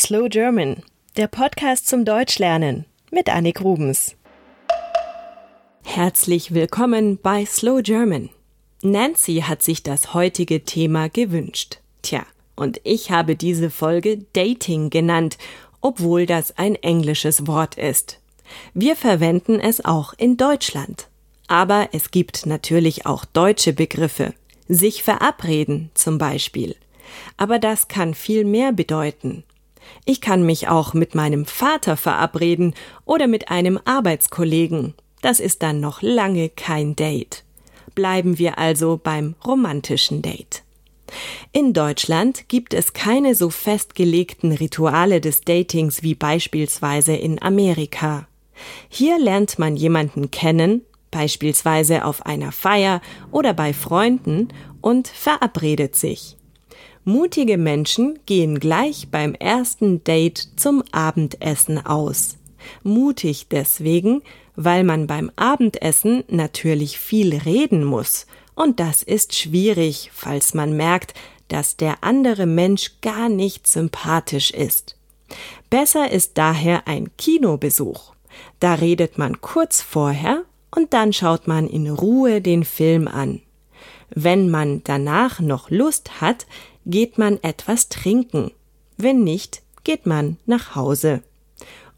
Slow German, der Podcast zum Deutschlernen mit Annik Rubens. Herzlich willkommen bei Slow German. Nancy hat sich das heutige Thema gewünscht. Tja, und ich habe diese Folge Dating genannt, obwohl das ein englisches Wort ist. Wir verwenden es auch in Deutschland. Aber es gibt natürlich auch deutsche Begriffe. Sich verabreden zum Beispiel. Aber das kann viel mehr bedeuten. Ich kann mich auch mit meinem Vater verabreden oder mit einem Arbeitskollegen. Das ist dann noch lange kein Date. Bleiben wir also beim romantischen Date. In Deutschland gibt es keine so festgelegten Rituale des Datings wie beispielsweise in Amerika. Hier lernt man jemanden kennen, beispielsweise auf einer Feier oder bei Freunden, und verabredet sich. Mutige Menschen gehen gleich beim ersten Date zum Abendessen aus. Mutig deswegen, weil man beim Abendessen natürlich viel reden muss, und das ist schwierig, falls man merkt, dass der andere Mensch gar nicht sympathisch ist. Besser ist daher ein Kinobesuch. Da redet man kurz vorher und dann schaut man in Ruhe den Film an. Wenn man danach noch Lust hat, geht man etwas trinken. Wenn nicht, geht man nach Hause.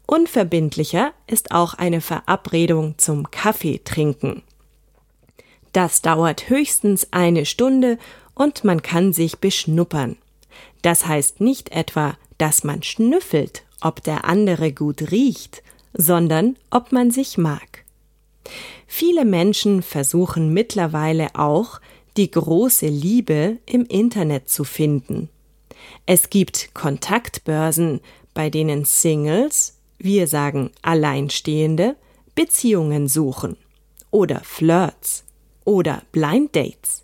Unverbindlicher ist auch eine Verabredung zum Kaffee trinken. Das dauert höchstens eine Stunde und man kann sich beschnuppern. Das heißt nicht etwa, dass man schnüffelt, ob der andere gut riecht, sondern ob man sich mag. Viele Menschen versuchen mittlerweile auch, die große Liebe im Internet zu finden. Es gibt Kontaktbörsen, bei denen Singles, wir sagen Alleinstehende, Beziehungen suchen oder Flirts oder Blind Dates.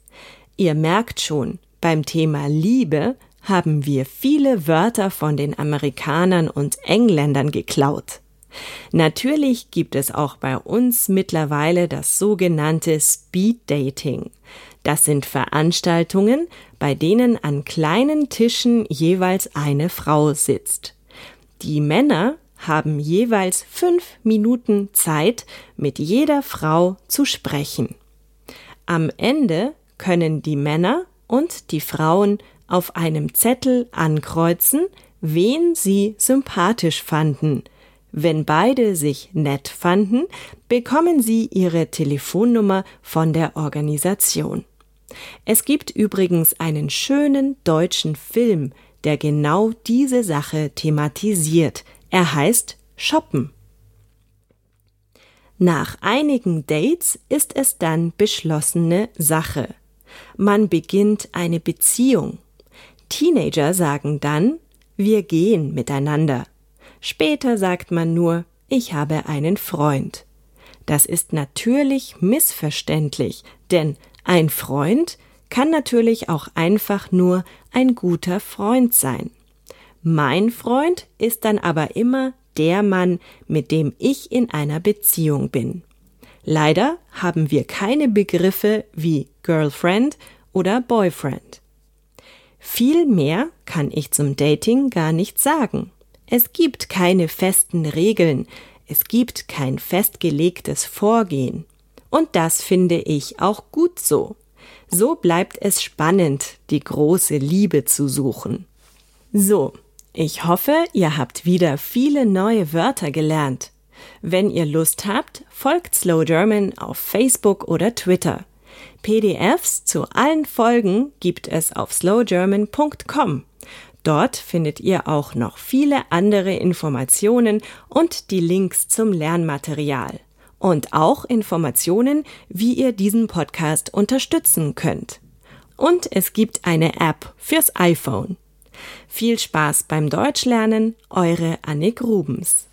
Ihr merkt schon, beim Thema Liebe haben wir viele Wörter von den Amerikanern und Engländern geklaut. Natürlich gibt es auch bei uns mittlerweile das sogenannte Speed Dating. Das sind Veranstaltungen, bei denen an kleinen Tischen jeweils eine Frau sitzt. Die Männer haben jeweils fünf Minuten Zeit, mit jeder Frau zu sprechen. Am Ende können die Männer und die Frauen auf einem Zettel ankreuzen, wen sie sympathisch fanden. Wenn beide sich nett fanden, bekommen sie ihre Telefonnummer von der Organisation. Es gibt übrigens einen schönen deutschen Film, der genau diese Sache thematisiert. Er heißt Shoppen. Nach einigen Dates ist es dann beschlossene Sache. Man beginnt eine Beziehung. Teenager sagen dann, wir gehen miteinander. Später sagt man nur, ich habe einen Freund. Das ist natürlich missverständlich, denn ein Freund kann natürlich auch einfach nur ein guter Freund sein. Mein Freund ist dann aber immer der Mann, mit dem ich in einer Beziehung bin. Leider haben wir keine Begriffe wie Girlfriend oder Boyfriend. Viel mehr kann ich zum Dating gar nicht sagen. Es gibt keine festen Regeln, es gibt kein festgelegtes Vorgehen. Und das finde ich auch gut so. So bleibt es spannend, die große Liebe zu suchen. So, ich hoffe, ihr habt wieder viele neue Wörter gelernt. Wenn ihr Lust habt, folgt Slow German auf Facebook oder Twitter. PDFs zu allen Folgen gibt es auf slowgerman.com. Dort findet ihr auch noch viele andere Informationen und die Links zum Lernmaterial und auch Informationen, wie ihr diesen Podcast unterstützen könnt. Und es gibt eine App fürs iPhone. Viel Spaß beim Deutschlernen, eure Annik Rubens.